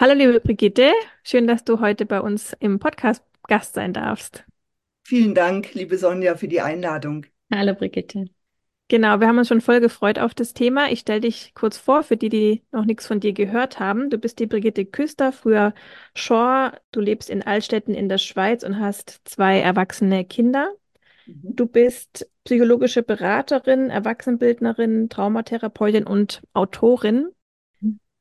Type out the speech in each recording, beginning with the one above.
Hallo liebe Brigitte, schön, dass du heute bei uns im Podcast Gast sein darfst. Vielen Dank, liebe Sonja, für die Einladung. Hallo Brigitte. Genau, wir haben uns schon voll gefreut auf das Thema. Ich stelle dich kurz vor, für die, die noch nichts von dir gehört haben. Du bist die Brigitte Küster, früher Schor. Du lebst in Altstetten in der Schweiz und hast zwei erwachsene Kinder. Mhm. Du bist psychologische Beraterin, Erwachsenenbildnerin, Traumatherapeutin und Autorin.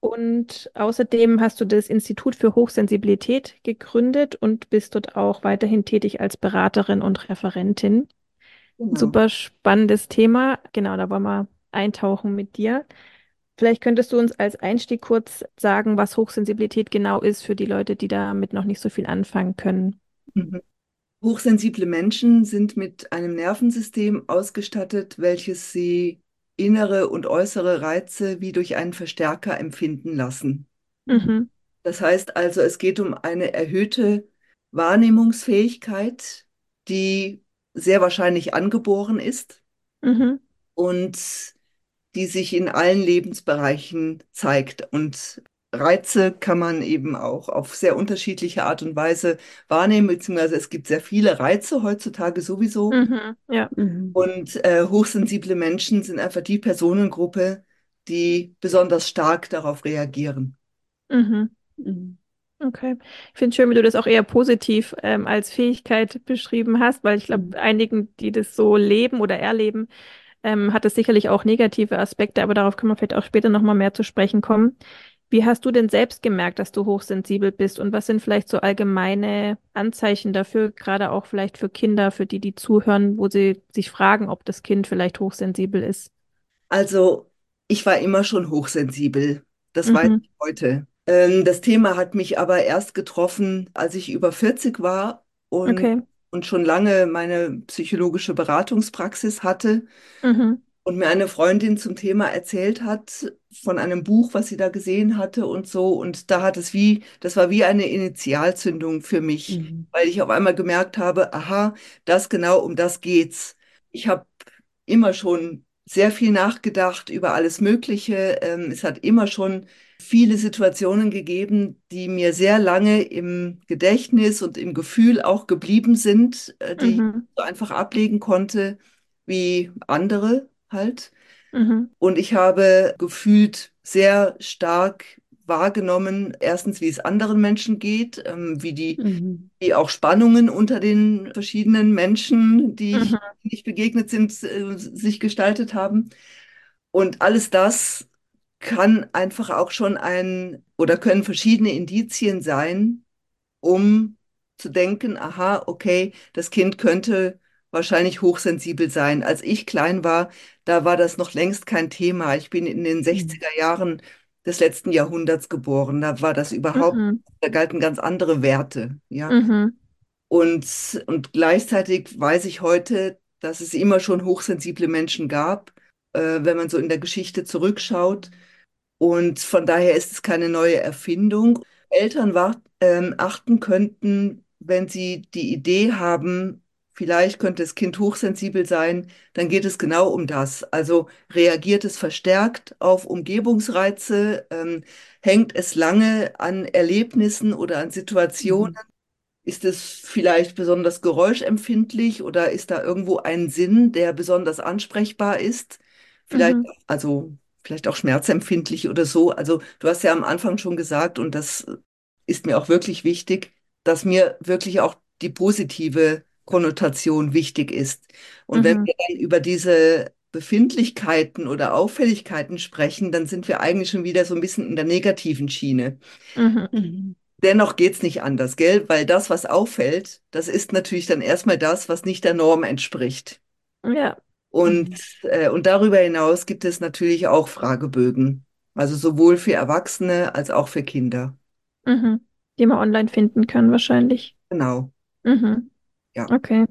Und außerdem hast du das Institut für Hochsensibilität gegründet und bist dort auch weiterhin tätig als Beraterin und Referentin. Genau. Super spannendes Thema. Genau, da wollen wir eintauchen mit dir. Vielleicht könntest du uns als Einstieg kurz sagen, was Hochsensibilität genau ist für die Leute, die damit noch nicht so viel anfangen können. Mhm. Hochsensible Menschen sind mit einem Nervensystem ausgestattet, welches sie innere und äußere Reize wie durch einen Verstärker empfinden lassen. Mhm. Das heißt also, es geht um eine erhöhte Wahrnehmungsfähigkeit, die sehr wahrscheinlich angeboren ist mhm. und die sich in allen Lebensbereichen zeigt. Und Reize kann man eben auch auf sehr unterschiedliche Art und Weise wahrnehmen, beziehungsweise es gibt sehr viele Reize heutzutage sowieso. Mhm, ja. Mhm. Und äh, hochsensible Menschen sind einfach die Personengruppe, die besonders stark darauf reagieren. Mhm. mhm. Okay. Ich finde es schön, wie du das auch eher positiv ähm, als Fähigkeit beschrieben hast, weil ich glaube, mhm. einigen, die das so leben oder erleben, ähm, hat es sicherlich auch negative Aspekte, aber darauf können wir vielleicht auch später nochmal mehr zu sprechen kommen. Wie hast du denn selbst gemerkt, dass du hochsensibel bist und was sind vielleicht so allgemeine Anzeichen dafür, gerade auch vielleicht für Kinder, für die, die zuhören, wo sie sich fragen, ob das Kind vielleicht hochsensibel ist? Also, ich war immer schon hochsensibel. Das mhm. weiß ich heute. Ähm, das Thema hat mich aber erst getroffen, als ich über 40 war und, okay. und schon lange meine psychologische Beratungspraxis hatte. Mhm und mir eine Freundin zum Thema erzählt hat von einem Buch, was sie da gesehen hatte und so. Und da hat es wie, das war wie eine Initialzündung für mich, mhm. weil ich auf einmal gemerkt habe, aha, das genau um das geht's. Ich habe immer schon sehr viel nachgedacht über alles Mögliche. Ähm, es hat immer schon viele Situationen gegeben, die mir sehr lange im Gedächtnis und im Gefühl auch geblieben sind, äh, die mhm. ich so einfach ablegen konnte wie andere halt. Mhm. Und ich habe gefühlt sehr stark wahrgenommen, erstens, wie es anderen Menschen geht, ähm, wie die, mhm. wie auch Spannungen unter den verschiedenen Menschen, die mhm. nicht begegnet sind, äh, sich gestaltet haben. Und alles das kann einfach auch schon ein oder können verschiedene Indizien sein, um zu denken, aha, okay, das Kind könnte wahrscheinlich hochsensibel sein. Als ich klein war, da war das noch längst kein Thema. Ich bin in den 60er mhm. Jahren des letzten Jahrhunderts geboren. Da war das überhaupt, mhm. da galten ganz andere Werte. Ja. Mhm. Und, und gleichzeitig weiß ich heute, dass es immer schon hochsensible Menschen gab, äh, wenn man so in der Geschichte zurückschaut. Und von daher ist es keine neue Erfindung. Eltern war, ähm, achten könnten, wenn sie die Idee haben, vielleicht könnte das Kind hochsensibel sein, dann geht es genau um das. Also reagiert es verstärkt auf Umgebungsreize, ähm, hängt es lange an Erlebnissen oder an Situationen. Mhm. Ist es vielleicht besonders geräuschempfindlich oder ist da irgendwo ein Sinn, der besonders ansprechbar ist? Vielleicht, mhm. also vielleicht auch schmerzempfindlich oder so. Also du hast ja am Anfang schon gesagt, und das ist mir auch wirklich wichtig, dass mir wirklich auch die positive Konnotation wichtig ist. Und mhm. wenn wir dann über diese Befindlichkeiten oder Auffälligkeiten sprechen, dann sind wir eigentlich schon wieder so ein bisschen in der negativen Schiene. Mhm. Dennoch geht es nicht anders, gell? Weil das, was auffällt, das ist natürlich dann erstmal das, was nicht der Norm entspricht. Ja. Und, mhm. äh, und darüber hinaus gibt es natürlich auch Fragebögen. Also sowohl für Erwachsene als auch für Kinder. Mhm. Die man online finden kann, wahrscheinlich. Genau. Mhm. Ja. Okay.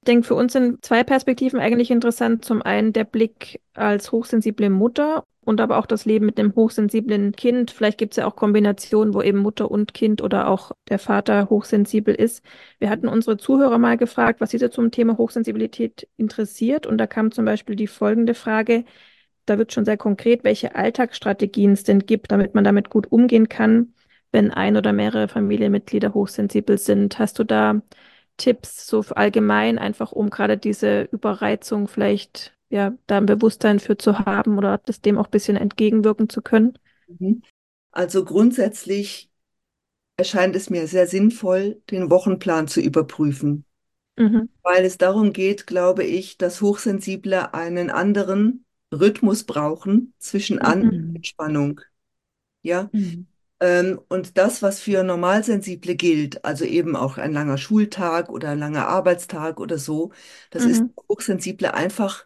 Ich denke, für uns sind zwei Perspektiven eigentlich interessant. Zum einen der Blick als hochsensible Mutter und aber auch das Leben mit einem hochsensiblen Kind. Vielleicht gibt es ja auch Kombinationen, wo eben Mutter und Kind oder auch der Vater hochsensibel ist. Wir hatten unsere Zuhörer mal gefragt, was sie zum Thema Hochsensibilität interessiert. Und da kam zum Beispiel die folgende Frage. Da wird schon sehr konkret, welche Alltagsstrategien es denn gibt, damit man damit gut umgehen kann, wenn ein oder mehrere Familienmitglieder hochsensibel sind. Hast du da Tipps so allgemein, einfach um gerade diese Überreizung vielleicht ja da ein Bewusstsein für zu haben oder das dem auch ein bisschen entgegenwirken zu können? Mhm. Also grundsätzlich erscheint es mir sehr sinnvoll, den Wochenplan zu überprüfen, mhm. weil es darum geht, glaube ich, dass Hochsensible einen anderen Rhythmus brauchen zwischen An- und mhm. Entspannung. Ja, mhm. Ähm, und das, was für Normalsensible gilt, also eben auch ein langer Schultag oder ein langer Arbeitstag oder so, das mhm. ist Hochsensible einfach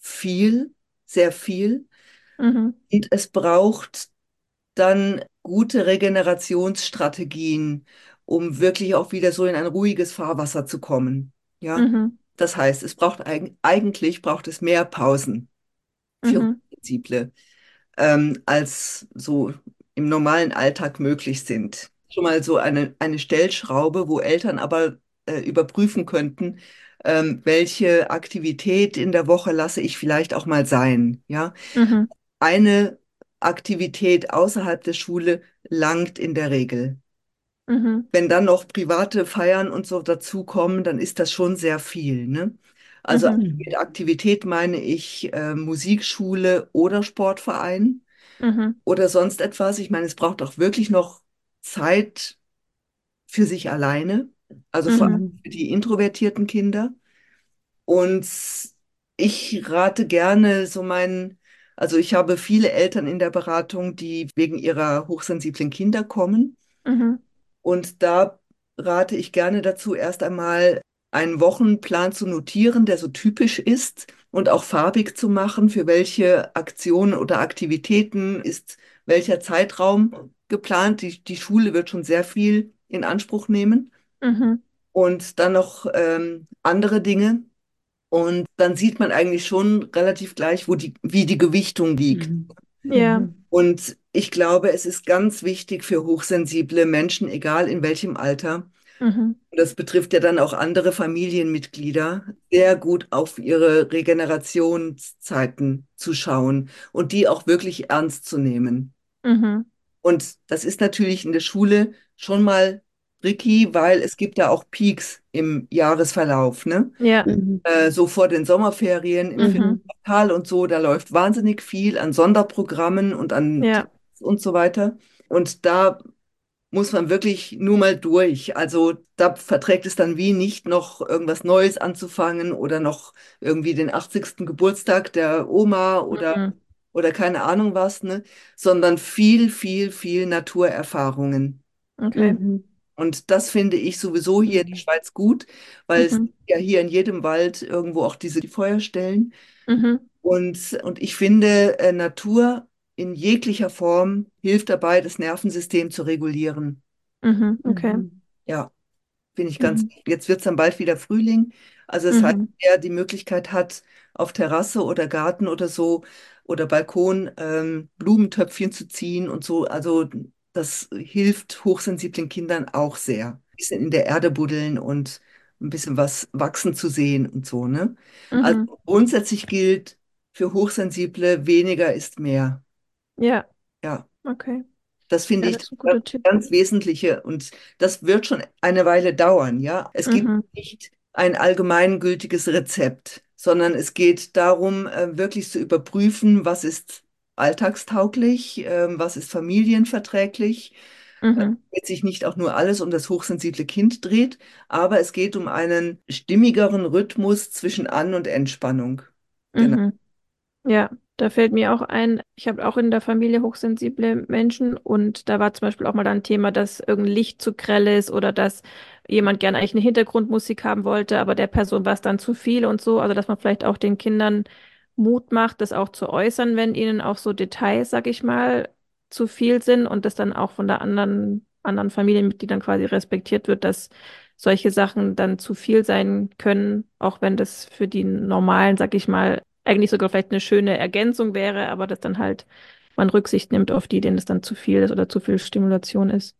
viel, sehr viel. Mhm. Und es braucht dann gute Regenerationsstrategien, um wirklich auch wieder so in ein ruhiges Fahrwasser zu kommen. Ja, mhm. das heißt, es braucht eigentlich braucht es mehr Pausen für mhm. Hochsensible ähm, als so im normalen Alltag möglich sind. Schon mal so eine, eine Stellschraube, wo Eltern aber äh, überprüfen könnten, ähm, welche Aktivität in der Woche lasse ich vielleicht auch mal sein. Ja, mhm. eine Aktivität außerhalb der Schule langt in der Regel. Mhm. Wenn dann noch private Feiern und so dazukommen, dann ist das schon sehr viel. Ne? Also mhm. mit Aktivität meine ich äh, Musikschule oder Sportverein mhm. oder sonst etwas. Ich meine, es braucht auch wirklich noch Zeit für sich alleine, also mhm. vor allem für die introvertierten Kinder. Und ich rate gerne so meinen, also ich habe viele Eltern in der Beratung, die wegen ihrer hochsensiblen Kinder kommen. Mhm. Und da rate ich gerne dazu, erst einmal einen Wochenplan zu notieren, der so typisch ist und auch farbig zu machen, für welche Aktionen oder Aktivitäten ist welcher Zeitraum geplant. Die, die Schule wird schon sehr viel in Anspruch nehmen. Mhm. Und dann noch ähm, andere Dinge. Und dann sieht man eigentlich schon relativ gleich, wo die, wie die Gewichtung liegt. Mhm. Ja. Und ich glaube, es ist ganz wichtig für hochsensible Menschen, egal in welchem Alter, Mhm. Das betrifft ja dann auch andere Familienmitglieder, sehr gut auf ihre Regenerationszeiten zu schauen und die auch wirklich ernst zu nehmen. Mhm. Und das ist natürlich in der Schule schon mal tricky, weil es gibt ja auch Peaks im Jahresverlauf, ne? Ja. Mhm. Äh, so vor den Sommerferien im mhm. Quartal und so, da läuft wahnsinnig viel an Sonderprogrammen und an ja. und so weiter. Und da muss man wirklich nur mal durch. Also da verträgt es dann wie nicht noch irgendwas Neues anzufangen oder noch irgendwie den 80. Geburtstag der Oma oder, mhm. oder keine Ahnung was, ne? sondern viel, viel, viel Naturerfahrungen. Okay. Mhm. Und das finde ich sowieso hier in der. Schweiz gut, weil mhm. es ja hier in jedem Wald irgendwo auch diese Feuerstellen. Mhm. Und, und ich finde, äh, Natur in jeglicher Form hilft dabei, das Nervensystem zu regulieren. Mhm, okay. Mhm. Ja, finde ich ganz. Mhm. Jetzt wird es dann bald wieder Frühling. Also das heißt, mhm. wer die Möglichkeit hat, auf Terrasse oder Garten oder so oder Balkon ähm, Blumentöpfchen zu ziehen und so, also das hilft hochsensiblen Kindern auch sehr. Ein bisschen in der Erde buddeln und ein bisschen was wachsen zu sehen und so, ne? Also mhm. grundsätzlich gilt für Hochsensible, weniger ist mehr. Ja. Ja. Okay. Das finde ja, ich das ganz, ganz Wesentliche und das wird schon eine Weile dauern, ja. Es mhm. gibt nicht ein allgemeingültiges Rezept, sondern es geht darum, äh, wirklich zu überprüfen, was ist alltagstauglich, ähm, was ist familienverträglich, äh, Mhm. damit sich nicht auch nur alles um das hochsensible Kind dreht, aber es geht um einen stimmigeren Rhythmus zwischen An- und Entspannung. Genau. Mhm. Ja, da fällt mir auch ein, ich habe auch in der Familie hochsensible Menschen und da war zum Beispiel auch mal ein Thema, dass irgendein Licht zu grell ist oder dass jemand gerne eigentlich eine Hintergrundmusik haben wollte, aber der Person war es dann zu viel und so. Also dass man vielleicht auch den Kindern Mut macht, das auch zu äußern, wenn ihnen auch so Details, sag ich mal, zu viel sind und das dann auch von der anderen, anderen Familienmitgliedern quasi respektiert wird, dass solche Sachen dann zu viel sein können, auch wenn das für die normalen, sag ich mal, eigentlich sogar vielleicht eine schöne Ergänzung wäre, aber dass dann halt man Rücksicht nimmt auf die, denen es dann zu viel ist oder zu viel Stimulation ist.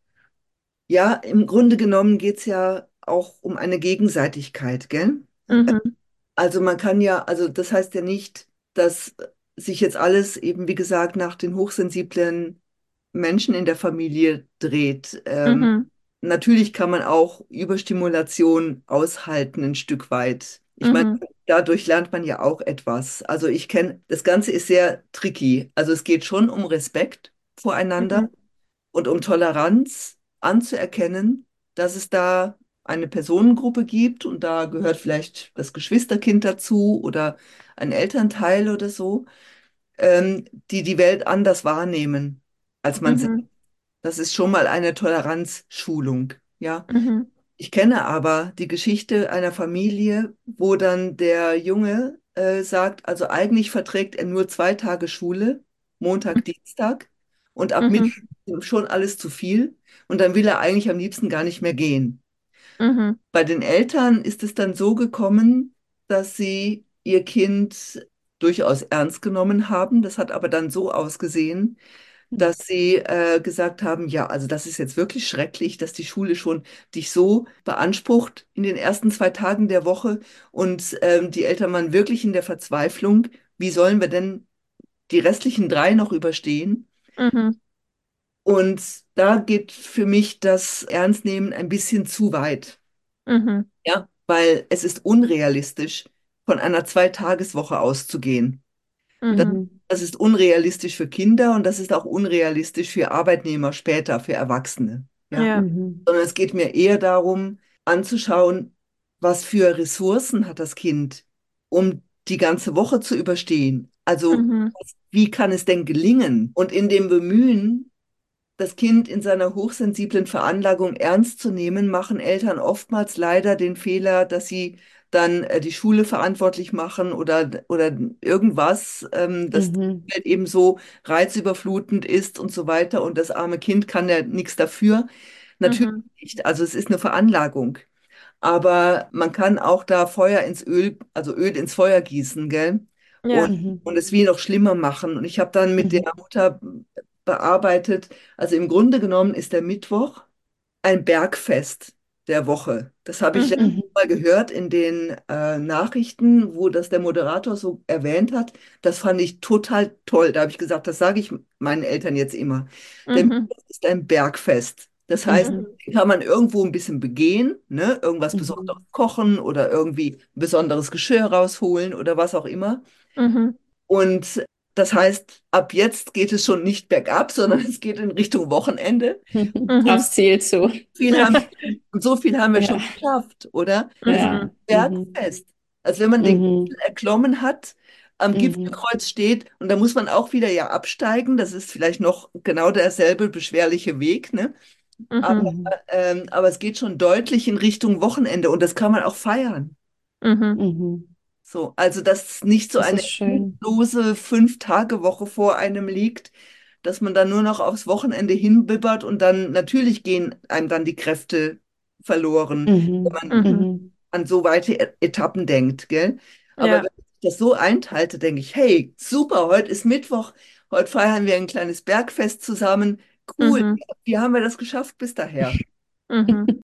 Ja, im Grunde genommen geht es ja auch um eine Gegenseitigkeit, gell? Mhm, Also man kann ja, also das heißt ja nicht, dass sich jetzt alles eben, wie gesagt, nach den hochsensiblen Menschen in der Familie dreht. Ähm, mhm, natürlich kann man auch Überstimulation aushalten, ein Stück weit. Ich meine, mhm, dadurch lernt man ja auch etwas. Also ich kenne, das Ganze ist sehr tricky. Also es geht schon um Respekt voreinander mhm, und um Toleranz anzuerkennen, dass es da eine Personengruppe gibt und da gehört vielleicht das Geschwisterkind dazu oder ein Elternteil oder so, ähm, die die Welt anders wahrnehmen als man mhm, Das ist schon mal eine Toleranzschulung, ja. mhm, Ich kenne aber die Geschichte einer Familie, wo dann der Junge äh, sagt, also eigentlich verträgt er nur zwei Tage Schule, Montag, Dienstag, und ab mhm, Mittwoch ist ihm schon alles zu viel. Und dann will er eigentlich am liebsten gar nicht mehr gehen. mhm, Bei den Eltern ist es dann so gekommen, dass sie ihr Kind durchaus ernst genommen haben. Das hat aber dann so ausgesehen, dass sie äh, gesagt haben, ja, also das ist jetzt wirklich schrecklich, dass die Schule schon dich so beansprucht in den ersten zwei Tagen der Woche und ähm, die Eltern waren wirklich in der Verzweiflung, wie sollen wir denn die restlichen drei noch überstehen? mhm, Und da geht für mich das Ernstnehmen ein bisschen zu weit, mhm, ja, weil es ist unrealistisch, von einer Zweitageswoche auszugehen. Das, mhm, das ist unrealistisch für Kinder und das ist auch unrealistisch für Arbeitnehmer später, für Erwachsene. Ja, ja, Mhm. sondern es geht mir eher darum, anzuschauen, was für Ressourcen hat das Kind, um die ganze Woche zu überstehen. Also, mhm, wie kann es denn gelingen? Und in dem Bemühen, das Kind in seiner hochsensiblen Veranlagung ernst zu nehmen, machen Eltern oftmals leider den Fehler, dass sie dann äh, die Schule verantwortlich machen oder, oder irgendwas, ähm, das Mhm. halt eben so reizüberflutend ist und so weiter. Und das arme Kind kann ja nichts dafür. Natürlich mhm, nicht. Also es ist eine Veranlagung. Aber man kann auch da Feuer ins Öl, also Öl ins Feuer gießen, gell? Und, ja, Mhm. und es wie noch schlimmer machen. Und ich habe dann mit der Mhm. Mutter bearbeitet. Also im Grunde genommen ist der Mittwoch ein Bergfest der Woche. Das habe ich mhm. Mal gehört in den äh, Nachrichten, wo das der Moderator so erwähnt hat. Das fand ich total toll. Da habe ich gesagt, das sage ich meinen Eltern jetzt immer. Der mhm, Mittwoch ist ein Bergfest. Das heißt, Mhm. kann man irgendwo ein bisschen begehen, ne? Irgendwas Besonderes Mhm. kochen oder irgendwie ein besonderes Geschirr rausholen oder was auch immer. mhm, Und das heißt, ab jetzt geht es schon nicht bergab, sondern es geht in Richtung Wochenende. mhm, Aufs Ziel zu. Viel haben und so viel haben wir schon Ja. geschafft, oder? Ja. mhm, ein Mhm. Bergfest. Als wenn man den Mhm. Gipfel erklommen hat, am Mhm. Gipfelkreuz steht und da muss man auch wieder ja absteigen. Das ist vielleicht noch genau derselbe beschwerliche Weg, ne? Aber, mhm, Mhm. ähm, aber es geht schon deutlich in Richtung Wochenende und das kann man auch feiern. mhm, Mhm. So, also dass nicht so Das eine endlose Fünf-Tage-Woche vor einem liegt, dass man dann nur noch aufs Wochenende hinbibbert und dann natürlich gehen einem dann die Kräfte verloren, wenn Mhm. man mhm, Mhm. an so weite E- Etappen denkt, gell? Aber ja, wenn ich das so einteile, denke ich, hey, super, heute ist Mittwoch, heute feiern wir ein kleines Bergfest zusammen. Cool, mhm, wie haben wir das geschafft bis daher?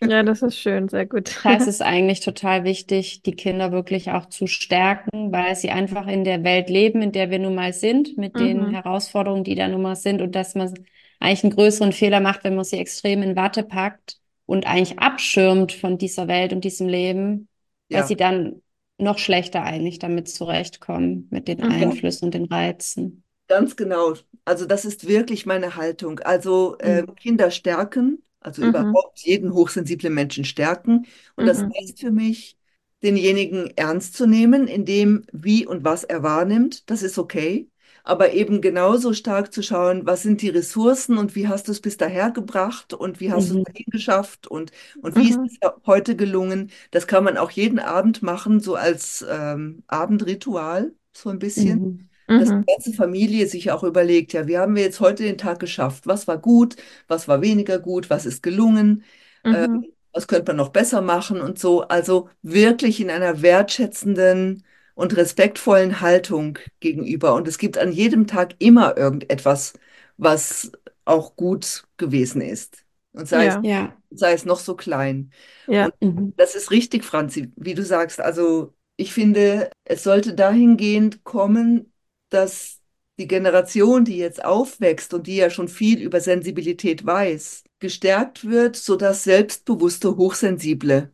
Ja, das ist schön, sehr gut. Da ist es eigentlich total wichtig, die Kinder wirklich auch zu stärken, weil sie einfach in der Welt leben, in der wir nun mal sind, mit den Mhm, Herausforderungen, die da nun mal sind und dass man eigentlich einen größeren Fehler macht, wenn man sie extrem in Watte packt und eigentlich abschirmt von dieser Welt und diesem Leben, weil Ja, sie dann noch schlechter eigentlich damit zurechtkommen, mit den mhm, Einflüssen und den Reizen. Ganz genau. Also das ist wirklich meine Haltung. Also äh, Mhm. Kinder stärken, also Mhm. überhaupt jeden hochsensiblen Menschen stärken. Und das Mhm. heißt für mich, denjenigen ernst zu nehmen, in dem, wie und was er wahrnimmt. Das ist okay. Aber eben genauso stark zu schauen, was sind die Ressourcen und wie hast du es bis daher gebracht und wie hast du es Mhm. dahin geschafft und, und wie ist Mhm. es heute gelungen. Das kann man auch jeden Abend machen, so als ähm, Abendritual, so ein bisschen Mhm. Dass die Mhm. ganze Familie sich auch überlegt, ja, wie haben wir jetzt heute den Tag geschafft? Was war gut? Was war weniger gut? Was ist gelungen? Ähm, Mhm. was könnte man noch besser machen und so? Also wirklich in einer wertschätzenden und respektvollen Haltung gegenüber. Und es gibt an jedem Tag immer irgendetwas, was auch gut gewesen ist. Und sei es, Ja, Ja. sei es noch so klein. ja, Und Mhm. das ist richtig, Franzi, wie du sagst. Also ich finde, es sollte dahingehend kommen, dass die Generation, die jetzt aufwächst und die ja schon viel über Sensibilität weiß, gestärkt wird, sodass selbstbewusste Hochsensible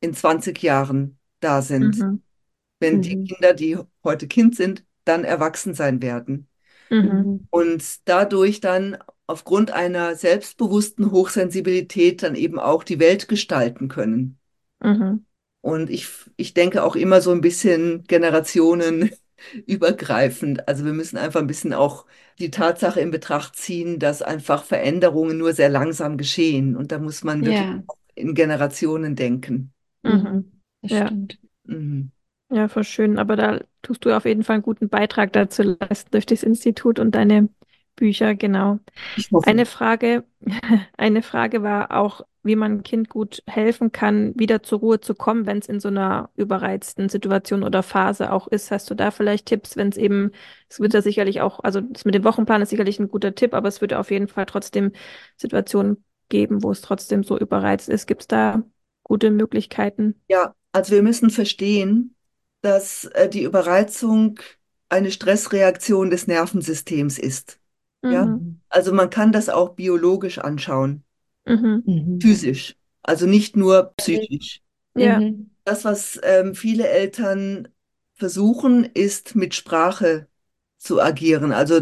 in 20 Jahren da sind, mhm. wenn die Mhm. Kinder, die heute Kind sind, dann erwachsen sein werden. Mhm. Und dadurch dann aufgrund einer selbstbewussten Hochsensibilität dann eben auch die Welt gestalten können. Mhm. Und ich, ich denke auch immer so ein bisschen generationenübergreifend. Also wir müssen einfach ein bisschen auch die Tatsache in Betracht ziehen, dass einfach Veränderungen nur sehr langsam geschehen. Und da muss man wirklich auch in Generationen denken. Mhm. Das Ja. stimmt. Mhm. Ja, voll schön. Aber da tust du auf jeden Fall einen guten Beitrag dazu leisten durch das Institut und deine Bücher, genau. Eine Frage, eine Frage war auch, wie man einem Kind gut helfen kann, wieder zur Ruhe zu kommen, wenn es in so einer überreizten Situation oder Phase auch ist. Hast du da vielleicht Tipps, wenn es eben, es wird ja sicherlich auch, also das mit dem Wochenplan ist sicherlich ein guter Tipp, aber es würde auf jeden Fall trotzdem Situationen geben, wo es trotzdem so überreizt ist. Gibt es da gute Möglichkeiten? Ja, also wir müssen verstehen, dass äh, die Überreizung eine Stressreaktion des Nervensystems ist. Ja, Mhm. also man kann das auch biologisch anschauen, Mhm. Mhm. physisch, also nicht nur psychisch. Ja. Mhm. Das, was ähm, viele Eltern versuchen, ist mit Sprache zu agieren. Also,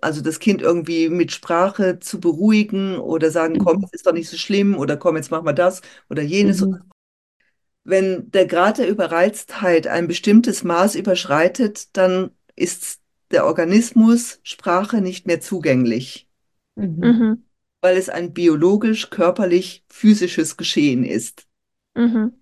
also das Kind irgendwie mit Sprache zu beruhigen oder sagen, komm, Mhm. es ist doch nicht so schlimm oder komm, jetzt machen wir das oder jenes. Mhm. Wenn der Grad der Überreiztheit ein bestimmtes Maß überschreitet, dann ist der Organismus Sprache nicht mehr zugänglich, Mhm. Weil es ein biologisch, körperlich, physisches Geschehen ist. Mhm.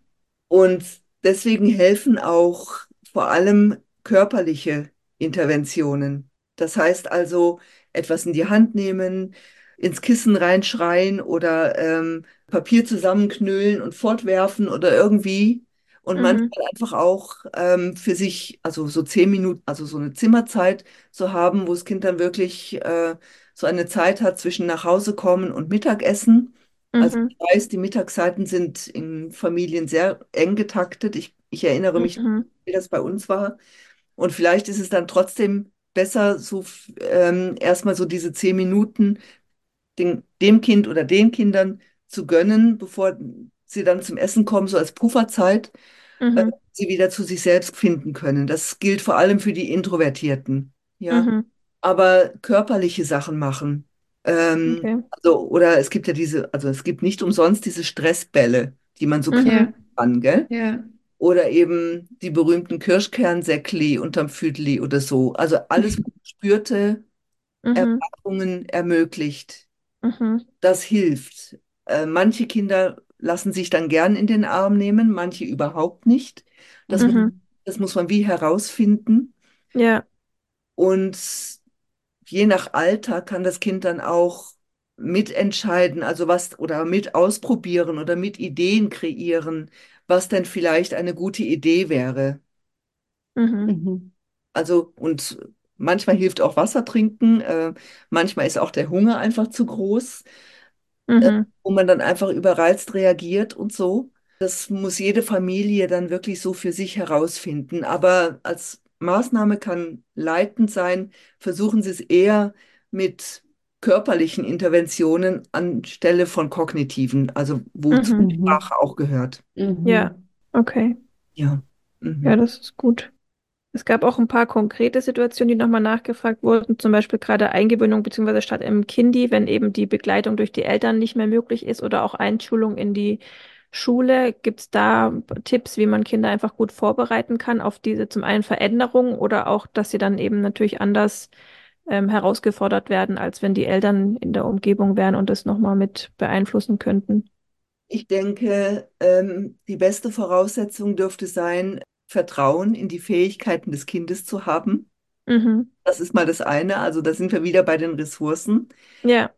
Und deswegen helfen auch vor allem körperliche Interventionen. Das heißt also, etwas in die Hand nehmen, ins Kissen reinschreien oder ähm, Papier zusammenknüllen und fortwerfen oder irgendwie. Und Mhm. manchmal einfach auch ähm, für sich, also so zehn Minuten, also so eine Zimmerzeit zu haben, wo das Kind dann wirklich äh, so eine Zeit hat zwischen nach Hause kommen und Mittagessen. Also Mhm. ich weiß, die Mittagszeiten sind in Familien sehr eng getaktet. Ich, ich erinnere mich, Mhm. wie das bei uns war. Und vielleicht ist es dann trotzdem besser, so ähm, erstmal so diese zehn Minuten den, dem Kind oder den Kindern zu gönnen, bevor sie dann zum Essen kommen, so als Pufferzeit, äh, Mhm. sie wieder zu sich selbst finden können. Das gilt vor allem für die Introvertierten. Ja, Mhm. Aber körperliche Sachen machen. Ähm, Okay. also, oder es gibt ja diese, also es gibt nicht umsonst diese Stressbälle, die man so Mhm. kann, gell? Ja. Oder eben die berühmten Kirschkernsäckli unterm Füdli oder so. Also alles, was gespürte Mhm. Erfahrungen ermöglicht. Mhm. Das hilft. Äh, manche Kinder lassen sich dann gern in den Arm nehmen, manche überhaupt nicht. Das, Mhm. das muss man wie herausfinden. Ja. Und je nach Alter kann das Kind dann auch mitentscheiden, also was oder mit ausprobieren oder mit Ideen kreieren, was denn vielleicht eine gute Idee wäre. Mhm. Mhm. Also, und manchmal hilft auch Wasser trinken, äh, manchmal ist auch der Hunger einfach zu groß, äh, Mhm. wo man dann einfach überreizt reagiert und so. Das muss jede Familie dann wirklich so für sich herausfinden. Aber als Maßnahme kann leitend sein, versuchen Sie es eher mit körperlichen Interventionen anstelle von kognitiven, also wozu Mhm. die Sprache auch gehört. Mhm. Ja. Okay. Ja. Ja, Mhm. das ist gut. Es gab auch ein paar konkrete Situationen, die nochmal nachgefragt wurden, zum Beispiel gerade Eingewöhnung bzw. statt im Kindi, wenn eben die Begleitung durch die Eltern nicht mehr möglich ist oder auch Einschulung in die Schule. Gibt es da Tipps, wie man Kinder einfach gut vorbereiten kann auf diese zum einen Veränderungen oder auch, dass sie dann eben natürlich anders ähm, herausgefordert werden, als wenn die Eltern in der Umgebung wären und das nochmal mit beeinflussen könnten? Ich denke, ähm, die beste Voraussetzung dürfte sein, Vertrauen in die Fähigkeiten des Kindes zu haben. Mhm. Das ist mal das eine. Also da sind wir wieder bei den Ressourcen. Ja.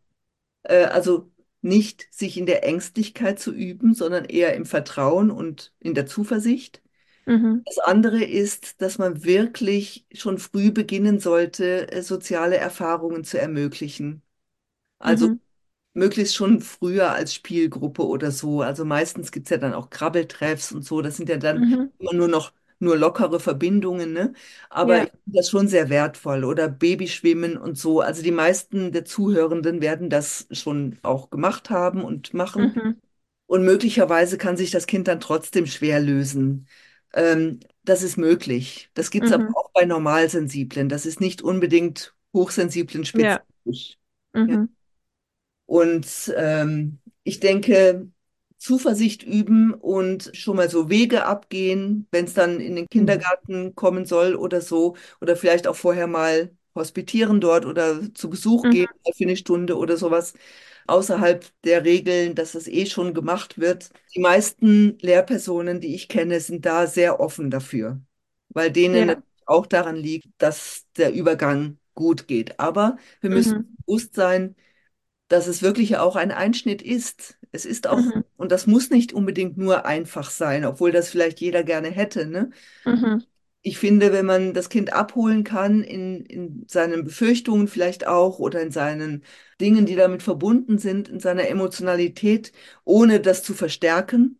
Äh, also nicht sich in der Ängstlichkeit zu üben, sondern eher im Vertrauen und in der Zuversicht. Mhm. Das andere ist, dass man wirklich schon früh beginnen sollte, äh, soziale Erfahrungen zu ermöglichen. Also Mhm. möglichst schon früher als Spielgruppe oder so. Also meistens gibt es ja dann auch Krabbeltreffs und so. Das sind ja dann Mhm. immer nur noch nur lockere Verbindungen, ne? Aber Ja. ich finde das schon sehr wertvoll. Oder Babyschwimmen und so. Also die meisten der Zuhörenden werden das schon auch gemacht haben und machen. Mhm. Und möglicherweise kann sich das Kind dann trotzdem schwer lösen. Ähm, das ist möglich. Das gibt es aber Mhm. auch bei Normalsensiblen. Das ist nicht unbedingt Hochsensiblen Ja. spezifisch. Ja. Mhm. Und ähm, ich denke, Zuversicht üben und schon mal so Wege abgehen, wenn es dann in den Kindergarten kommen soll oder so. Oder vielleicht auch vorher mal hospitieren dort oder zu Besuch Mhm. gehen für eine Stunde oder sowas. Außerhalb der Regeln, dass das eh schon gemacht wird. Die meisten Lehrpersonen, die ich kenne, sind da sehr offen dafür, weil denen Ja. auch daran liegt, dass der Übergang gut geht. Aber wir müssen Mhm. bewusst sein, dass es wirklich auch ein Einschnitt ist. Es ist auch, Mhm. und das muss nicht unbedingt nur einfach sein, obwohl das vielleicht jeder gerne hätte, ne? Mhm. Ich finde, wenn man das Kind abholen kann in, in seinen Befürchtungen vielleicht auch oder in seinen Dingen, die damit verbunden sind, in seiner Emotionalität, ohne das zu verstärken,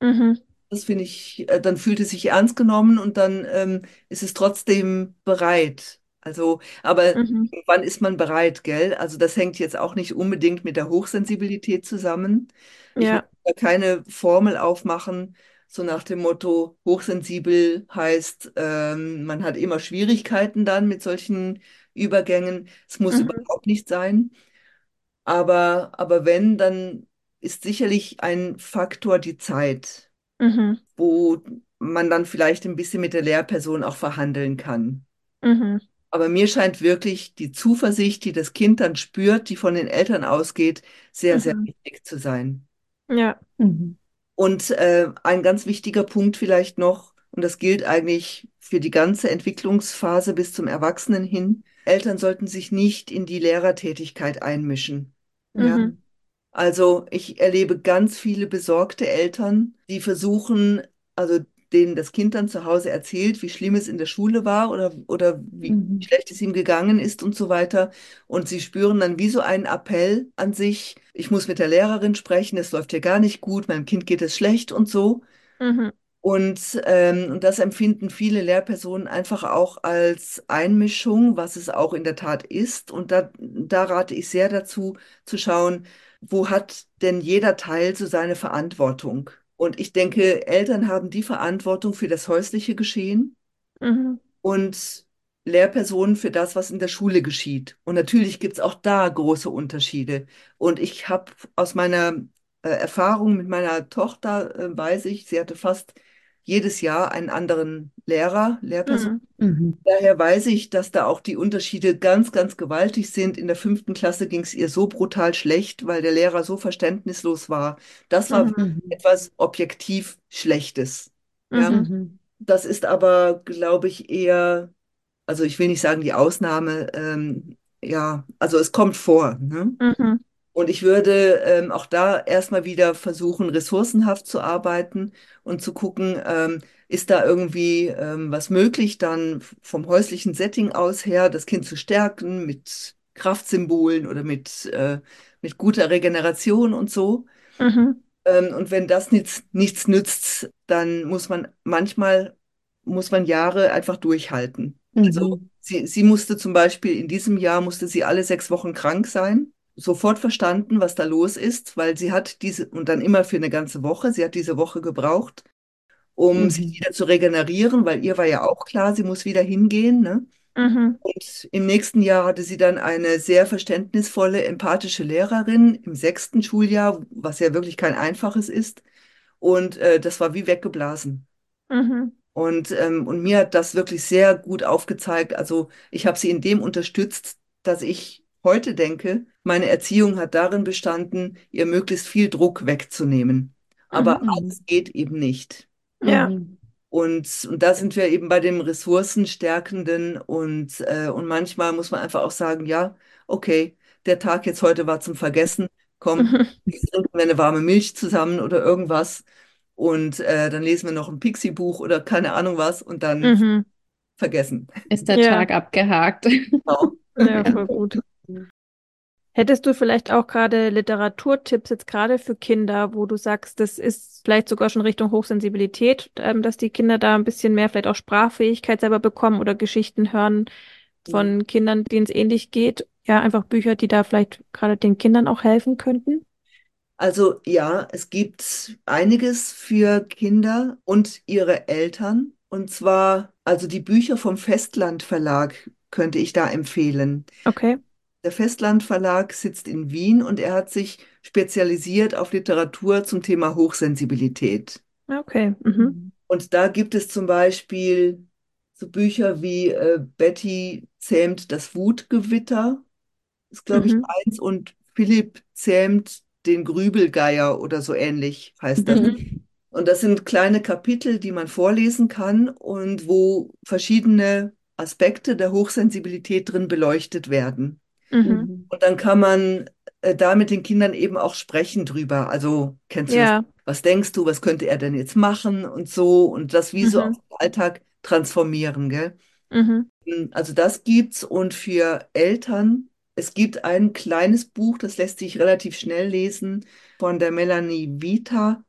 Mhm. das finde ich, äh, dann fühlt es sich ernst genommen und dann ähm, ist es trotzdem bereit. Also, aber Mhm. wann ist man bereit, gell? Also das hängt jetzt auch nicht unbedingt mit der Hochsensibilität zusammen. Ich will Ja. da keine Formel aufmachen, so nach dem Motto, hochsensibel heißt, ähm, man hat immer Schwierigkeiten dann mit solchen Übergängen. Es muss Mhm. überhaupt nicht sein. Aber, aber wenn, dann ist sicherlich ein Faktor die Zeit Mhm. wo man dann vielleicht ein bisschen mit der Lehrperson auch verhandeln kann. Mhm. Aber mir scheint wirklich die Zuversicht, die das Kind dann spürt, die von den Eltern ausgeht, sehr, sehr Mhm. wichtig zu sein. Ja. Mhm. Und äh, ein ganz wichtiger Punkt vielleicht noch, und das gilt eigentlich für die ganze Entwicklungsphase bis zum Erwachsenen hin, Eltern sollten sich nicht in die Lehrertätigkeit einmischen. Ja. Mhm. Also ich erlebe ganz viele besorgte Eltern, die versuchen, also denen das Kind dann zu Hause erzählt, wie schlimm es in der Schule war oder, oder wie Mhm. schlecht es ihm gegangen ist und so weiter. Und sie spüren dann wie so einen Appell an sich, ich muss mit der Lehrerin sprechen, es läuft hier gar nicht gut, meinem Kind geht es schlecht und so. Mhm. Und, ähm, und das empfinden viele Lehrpersonen einfach auch als Einmischung, was es auch in der Tat ist. Und da, da rate ich sehr dazu, zu schauen, wo hat denn jeder Teil so seine Verantwortung? Und ich denke, Eltern haben die Verantwortung für das häusliche Geschehen Mhm. und Lehrpersonen für das, was in der Schule geschieht. Und natürlich gibt es auch da große Unterschiede. Und ich habe aus meiner äh, Erfahrung mit meiner Tochter, äh, weiß ich, sie hatte fast jedes Jahr einen anderen Lehrer, Lehrperson. Mhm. Mhm. Daher weiß ich, dass da auch die Unterschiede ganz, ganz gewaltig sind. In der fünften Klasse ging es ihr so brutal schlecht, weil der Lehrer so verständnislos war. Das war Mhm. Mhm. etwas objektiv Schlechtes. Ja, Mhm. Mhm. das ist aber, glaube ich, eher, also ich will nicht sagen die Ausnahme, ähm, ja, also es kommt vor. Ne? Und ich würde ähm, auch da erstmal wieder versuchen, ressourcenhaft zu arbeiten und zu gucken, ähm, ist da irgendwie ähm, was möglich, dann vom häuslichen Setting aus her das Kind zu stärken mit Kraftsymbolen oder mit, äh, mit guter Regeneration und so. Mhm. Ähm, und wenn das nichts, nichts nützt, dann muss man manchmal, muss man Jahre einfach durchhalten. Also Mhm. sie, sie musste zum Beispiel in diesem Jahr, musste sie alle sechs Wochen krank sein. Sofort verstanden, was da los ist, weil sie hat diese, und dann immer für eine ganze Woche, sie hat diese Woche gebraucht. um mhm. sich wieder zu regenerieren, weil ihr war ja auch klar, sie muss wieder hingehen. Ne? Mhm. Und im nächsten Jahr hatte sie dann eine sehr verständnisvolle, empathische Lehrerin im sechsten Schuljahr, was ja wirklich kein einfaches ist. Und äh, das war wie weggeblasen. Mhm. Und, ähm, und mir hat das wirklich sehr gut aufgezeigt. Also ich habe sie in dem unterstützt, dass ich heute denke, meine Erziehung hat darin bestanden, ihr möglichst viel Druck wegzunehmen. Aber mhm. alles geht eben nicht. Ja. Und, und da sind wir eben bei dem Ressourcenstärkenden und, äh, und manchmal muss man einfach auch sagen, ja, okay, der Tag jetzt heute war zum Vergessen, komm, mhm. trinken wir eine warme Milch zusammen oder irgendwas und äh, dann lesen wir noch ein Pixie-Buch oder keine Ahnung was und dann mhm. vergessen. Ist der ja. Tag abgehakt. Genau. Ja, voll gut. Hättest du vielleicht auch gerade Literaturtipps jetzt gerade für Kinder, wo du sagst, das ist vielleicht sogar schon Richtung Hochsensibilität, ähm, dass die Kinder da ein bisschen mehr vielleicht auch Sprachfähigkeit selber bekommen oder Geschichten hören von ja. Kindern, denen es ähnlich geht? Ja, einfach Bücher, die da vielleicht gerade den Kindern auch helfen könnten? Also ja, es gibt einiges für Kinder und ihre Eltern. Und zwar, also die Bücher vom Festland Verlag könnte ich da empfehlen. Okay. Der Festland Verlag sitzt in Wien und er hat sich spezialisiert auf Literatur zum Thema Hochsensibilität. Okay. Mhm. Und da gibt es zum Beispiel so Bücher wie äh, Betty zähmt das Wutgewitter, ist glaube mhm. ich eins, und Philipp zähmt den Grübelgeier oder so ähnlich heißt das. Mhm. Und das sind kleine Kapitel, die man vorlesen kann und wo verschiedene Aspekte der Hochsensibilität drin beleuchtet werden. Mhm. Und dann kann man äh, da mit den Kindern eben auch sprechen drüber. Also kennst du ja. das? Was denkst du, was könnte er denn jetzt machen und so und das wie mhm. so auf den Alltag transformieren, gell? Mhm. Hm, also das gibt's und für Eltern, es gibt ein kleines Buch, das lässt sich relativ schnell lesen, von der Melanie Vita,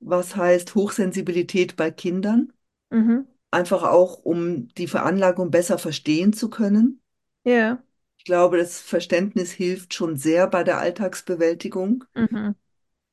was heißt Hochsensibilität bei Kindern. Mhm. Einfach auch, um die Veranlagung besser verstehen zu können. Ja. Ich glaube, das Verständnis hilft schon sehr bei der Alltagsbewältigung. Mhm.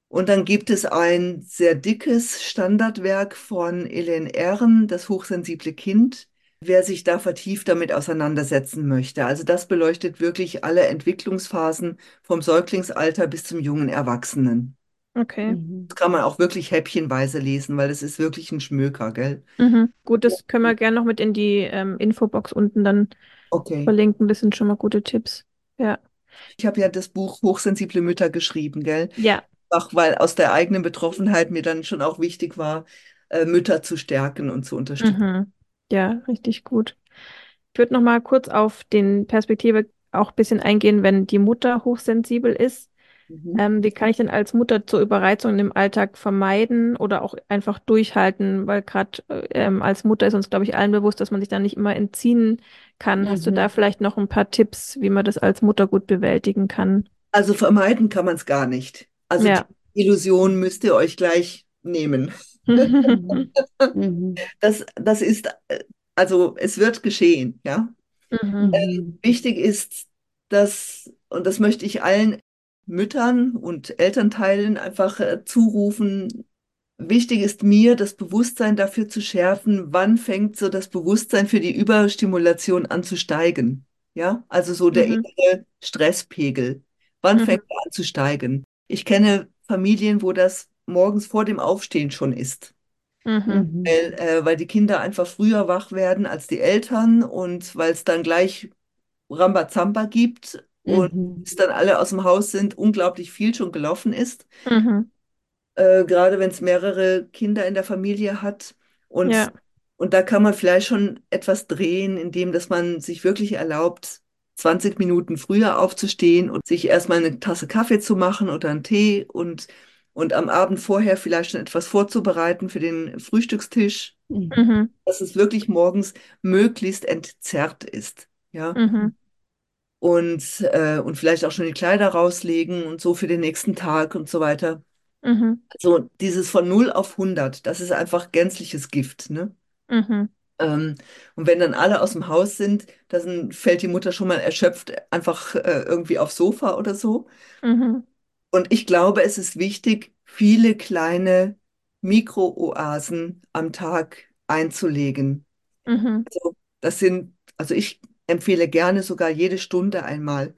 Und dann gibt es ein sehr dickes Standardwerk von Elaine Ehren, Das hochsensible Kind, wer sich da vertieft damit auseinandersetzen möchte. Also das beleuchtet wirklich alle Entwicklungsphasen vom Säuglingsalter bis zum jungen Erwachsenen. Okay. Mhm. Das kann man auch wirklich häppchenweise lesen, weil es ist wirklich ein Schmöker, gell? Mhm. Gut, das können wir gerne noch mit in die ähm, Infobox unten dann okay. verlinken. Das sind schon mal gute Tipps. Ja. Ich habe ja das Buch Hochsensible Mütter geschrieben, gell? Ja. Auch weil aus der eigenen Betroffenheit mir dann schon auch wichtig war, äh, Mütter zu stärken und zu unterstützen. Mhm. Ja, richtig gut. Ich würde noch mal kurz auf den Perspektive auch ein bisschen eingehen, wenn die Mutter hochsensibel ist. Mhm. Ähm, wie kann ich denn als Mutter zur Überreizung im Alltag vermeiden oder auch einfach durchhalten? Weil gerade äh, ähm, als Mutter ist uns, glaube ich, allen bewusst, dass man sich da nicht immer entziehen kann. Mhm. Hast du da mhm. vielleicht noch ein paar Tipps, wie man das als Mutter gut bewältigen kann? Also vermeiden kann man es gar nicht. Also ja. die Illusion müsst ihr euch gleich nehmen. Das, das ist, äh, also es wird geschehen, ja. Mhm. Äh, wichtig ist, dass, und das möchte ich allen Müttern und Elternteilen einfach äh, zurufen. Wichtig ist mir, das Bewusstsein dafür zu schärfen, wann fängt so das Bewusstsein für die Überstimulation an zu steigen. Ja, also so der mhm. innere Stresspegel. Wann mhm. fängt er an zu steigen? Ich kenne Familien, wo das morgens vor dem Aufstehen schon ist. Mhm. mhm. Weil, äh, weil die Kinder einfach früher wach werden als die Eltern und weil es dann gleich Rambazamba gibt und mhm. bis dann alle aus dem Haus sind, unglaublich viel schon gelaufen ist. Mhm. Äh, gerade wenn es mehrere Kinder in der Familie hat. Und, ja. und da kann man vielleicht schon etwas drehen, indem dass man sich wirklich erlaubt, 20 Minuten früher aufzustehen und sich erstmal eine Tasse Kaffee zu machen oder einen Tee und, und am Abend vorher vielleicht schon etwas vorzubereiten für den Frühstückstisch, mhm. dass es wirklich morgens möglichst entzerrt ist. Ja. Mhm und, äh, und vielleicht auch schon die Kleider rauslegen und so für den nächsten Tag und so weiter. Mhm. Also dieses von 0 auf 100, das ist einfach gänzliches Gift. Ne? Mhm. Ähm, und wenn dann alle aus dem Haus sind, dann fällt die Mutter schon mal erschöpft einfach äh, irgendwie aufs Sofa oder so. Mhm. Und ich glaube, es ist wichtig, viele kleine Mikrooasen am Tag einzulegen. Mhm. Also das sind, also ich empfehle gerne sogar jede Stunde einmal,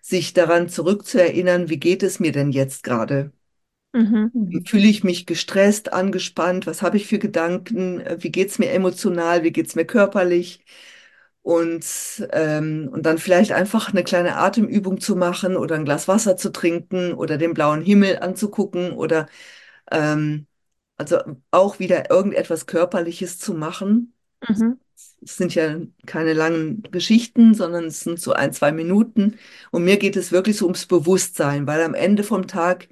sich daran zurückzuerinnern, wie geht es mir denn jetzt gerade? Mhm. Fühle ich mich gestresst, angespannt? Was habe ich für Gedanken? Wie geht es mir emotional? Wie geht es mir körperlich? Und, ähm, und dann vielleicht einfach eine kleine Atemübung zu machen oder ein Glas Wasser zu trinken oder den blauen Himmel anzugucken oder ähm, also auch wieder irgendetwas Körperliches zu machen. Mhm. Es sind ja keine langen Geschichten, sondern es sind so ein, zwei Minuten. Und mir geht es wirklich so ums Bewusstsein, weil am Ende vom Tag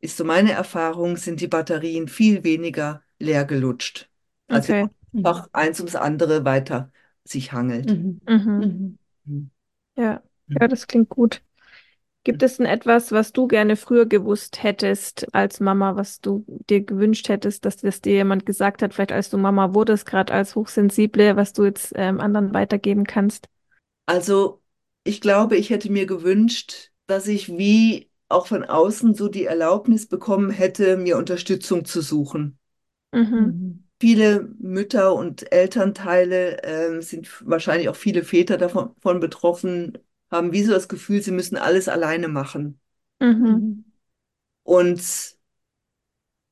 ist so meine Erfahrung, sind die Batterien viel weniger leer gelutscht, als Okay. wenn einfach eins ums andere weiter sich hangelt. Mhm. Mhm. Mhm. Ja. Ja, das klingt gut. Gibt es denn etwas, was du gerne früher gewusst hättest als Mama, was du dir gewünscht hättest, dass das dir jemand gesagt hat, vielleicht als du Mama wurdest, gerade als Hochsensible, was du jetzt ähm, anderen weitergeben kannst? Also ich glaube, ich hätte mir gewünscht, dass ich wie auch von außen so die Erlaubnis bekommen hätte, mir Unterstützung zu suchen. Mhm. Viele Mütter und Elternteile ähm, sind wahrscheinlich auch viele Väter davon von betroffen, haben wie so das Gefühl, sie müssen alles alleine machen. Mhm. Und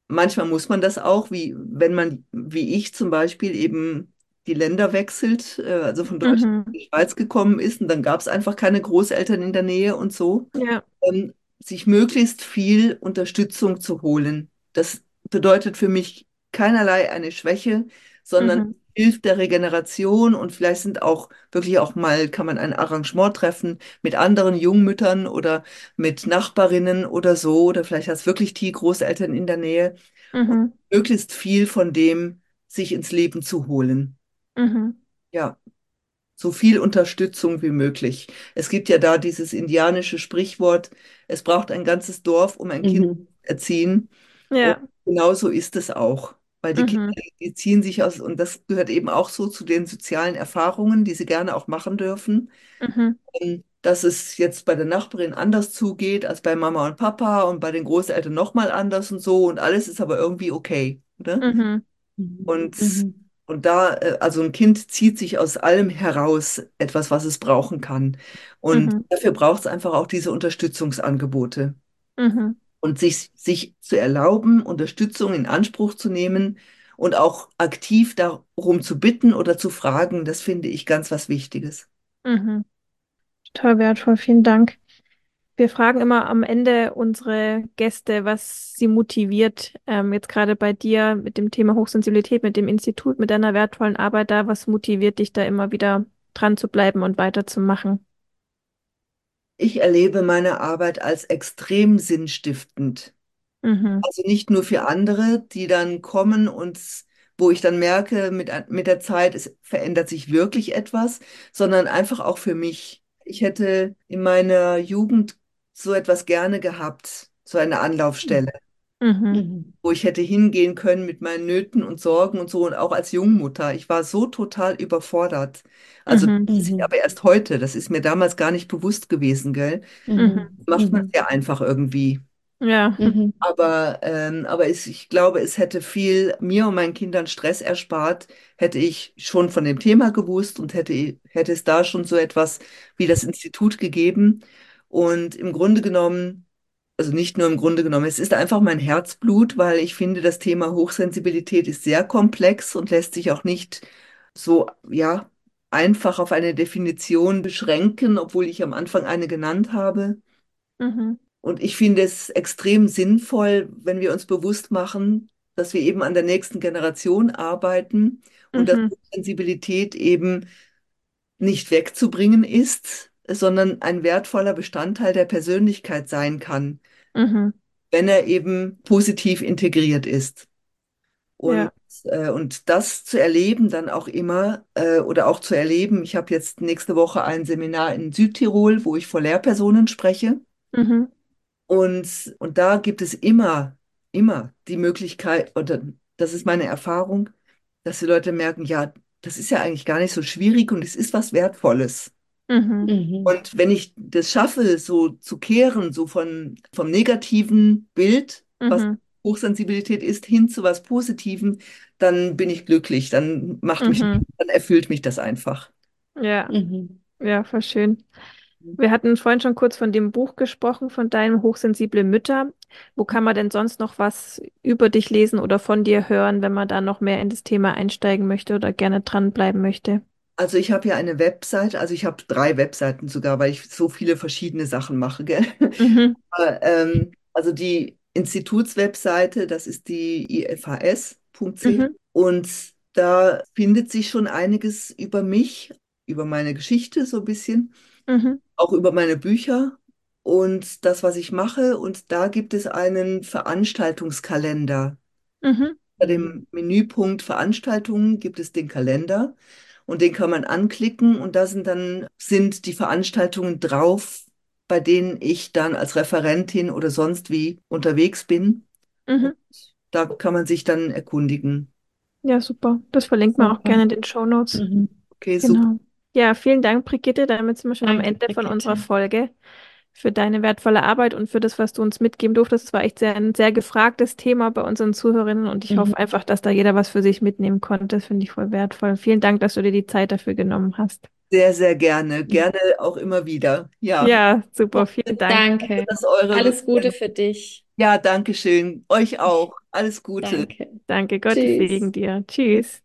manchmal muss man das auch, wie wenn man, wie ich zum Beispiel, eben die Länder wechselt, äh, also von Deutschland in Mhm. die Schweiz gekommen ist und dann gab es einfach keine Großeltern in der Nähe und so, Ja. ähm, sich möglichst viel Unterstützung zu holen. Das bedeutet für mich keinerlei eine Schwäche, sondern Mhm. Hilft der Regeneration und vielleicht sind auch wirklich auch mal, kann man ein Arrangement treffen mit anderen Jungmüttern oder mit Nachbarinnen oder so, oder vielleicht hast wirklich die Großeltern in der Nähe Mhm. möglichst viel von dem sich ins Leben zu holen. Mhm. Ja, so viel Unterstützung wie möglich. Es gibt ja da dieses indianische Sprichwort, es braucht ein ganzes Dorf, um ein Kind zu erziehen. Und Ja. genauso ist es auch. Weil die Kinder, Mhm. die ziehen sich aus, und das gehört eben auch so zu den sozialen Erfahrungen, die sie gerne auch machen dürfen. Mhm. Ähm, Dass es jetzt bei der Nachbarin anders zugeht als bei Mama und Papa und bei den Großeltern nochmal anders und so und alles ist aber irgendwie okay, oder? Mhm. Und, und da, äh, also ein Kind zieht sich aus allem heraus etwas, was es brauchen kann. Und Mhm. dafür braucht es einfach auch diese Unterstützungsangebote. Und sich, sich zu erlauben, Unterstützung in Anspruch zu nehmen und auch aktiv darum zu bitten oder zu fragen, das finde ich ganz was Wichtiges. Mhm. Total wertvoll, vielen Dank. Wir fragen immer am Ende unsere Gäste, was sie motiviert. Ähm, jetzt gerade bei dir mit dem Thema Hochsensibilität, mit dem Institut, mit deiner wertvollen Arbeit da, was motiviert dich da immer wieder dran zu bleiben und weiterzumachen? Ich erlebe meine Arbeit als extrem sinnstiftend. Mhm. Also nicht nur für andere, die dann kommen und wo ich dann merke, mit, mit der Zeit, es verändert sich wirklich etwas, sondern einfach auch für mich. Ich hätte in meiner Jugend so etwas gerne gehabt, so eine Anlaufstelle, Mhm. Wo ich hätte hingehen können mit meinen Nöten und Sorgen und so und auch als Jungmutter. Ich war so total überfordert. Also Mhm. das ist aber erst heute, das ist mir damals gar nicht bewusst gewesen, gell? Mhm. Macht man sehr einfach irgendwie. Ja. Aber, ähm, aber es, ich glaube, es hätte viel mir und meinen Kindern Stress erspart, hätte ich schon von dem Thema gewusst und hätte, hätte es da schon so etwas wie das Institut gegeben. Und im Grunde genommen, also nicht nur im Grunde genommen, es ist einfach mein Herzblut, weil ich finde, das Thema Hochsensibilität ist sehr komplex und lässt sich auch nicht so, ja, einfach auf eine Definition beschränken, obwohl ich am Anfang eine genannt habe. Mhm. Und ich finde es extrem sinnvoll, wenn wir uns bewusst machen, dass wir eben an der nächsten Generation arbeiten und dass Mhm. Sensibilität eben nicht wegzubringen ist, sondern ein wertvoller Bestandteil der Persönlichkeit sein kann, Mhm. wenn er eben positiv integriert ist. Und, Ja. äh, und das zu erleben dann auch immer äh, oder auch zu erleben, ich habe jetzt nächste Woche ein Seminar in Südtirol, wo ich vor Lehrpersonen spreche. Mhm. Und, und da gibt es immer, immer die Möglichkeit, oder das ist meine Erfahrung, dass die Leute merken, ja, das ist ja eigentlich gar nicht so schwierig und es ist was Wertvolles. Mhm. Und wenn ich das schaffe, so zu kehren, so von, vom negativen Bild, was Mhm. Hochsensibilität ist, hin zu was Positivem, dann bin ich glücklich. Dann macht mich, Mhm. dann erfüllt mich das einfach. Ja, Mhm. ja, voll schön. Wir hatten vorhin schon kurz von dem Buch gesprochen, von deinem Hochsensible Mütter. Wo kann man denn sonst noch was über dich lesen oder von dir hören, wenn man da noch mehr in das Thema einsteigen möchte oder gerne dranbleiben möchte? Also ich habe ja eine Website, also ich habe drei Webseiten sogar, weil ich so viele verschiedene Sachen mache, gell? Mhm. Aber, ähm, also die Institutswebseite, das ist die ifhs.ch Mhm. und da findet sich schon einiges über mich, über meine Geschichte so ein bisschen, Mhm. auch über meine Bücher und das, was ich mache. Und da gibt es einen Veranstaltungskalender. Mhm. Bei dem Menüpunkt Veranstaltungen gibt es den Kalender und den kann man anklicken und da sind dann sind die Veranstaltungen drauf, bei denen ich dann als Referentin oder sonst wie unterwegs bin. Mhm. Da kann man sich dann erkundigen. Ja, super. Das verlinkt man auch Super. gerne in den Shownotes. Mhm. Okay, super. Genau. Ja, vielen Dank, Brigitte. Damit sind wir schon am Danke, Ende von Brigitte. unserer Folge. Für deine wertvolle Arbeit und für das, was du uns mitgeben durftest. Es war echt sehr, ein sehr gefragtes Thema bei unseren Zuhörerinnen und ich Mhm. hoffe einfach, dass da jeder was für sich mitnehmen konnte. Das finde ich voll wertvoll. Vielen Dank, dass du dir die Zeit dafür genommen hast. Sehr, sehr gerne. Gerne auch immer wieder. Ja. Ja, super. Vielen Dank. Danke. Dass eure Alles Gute für dich. Ja, danke schön. Euch auch. Alles Gute. Danke. Danke. Gott Tschüss. Segen dir. Tschüss.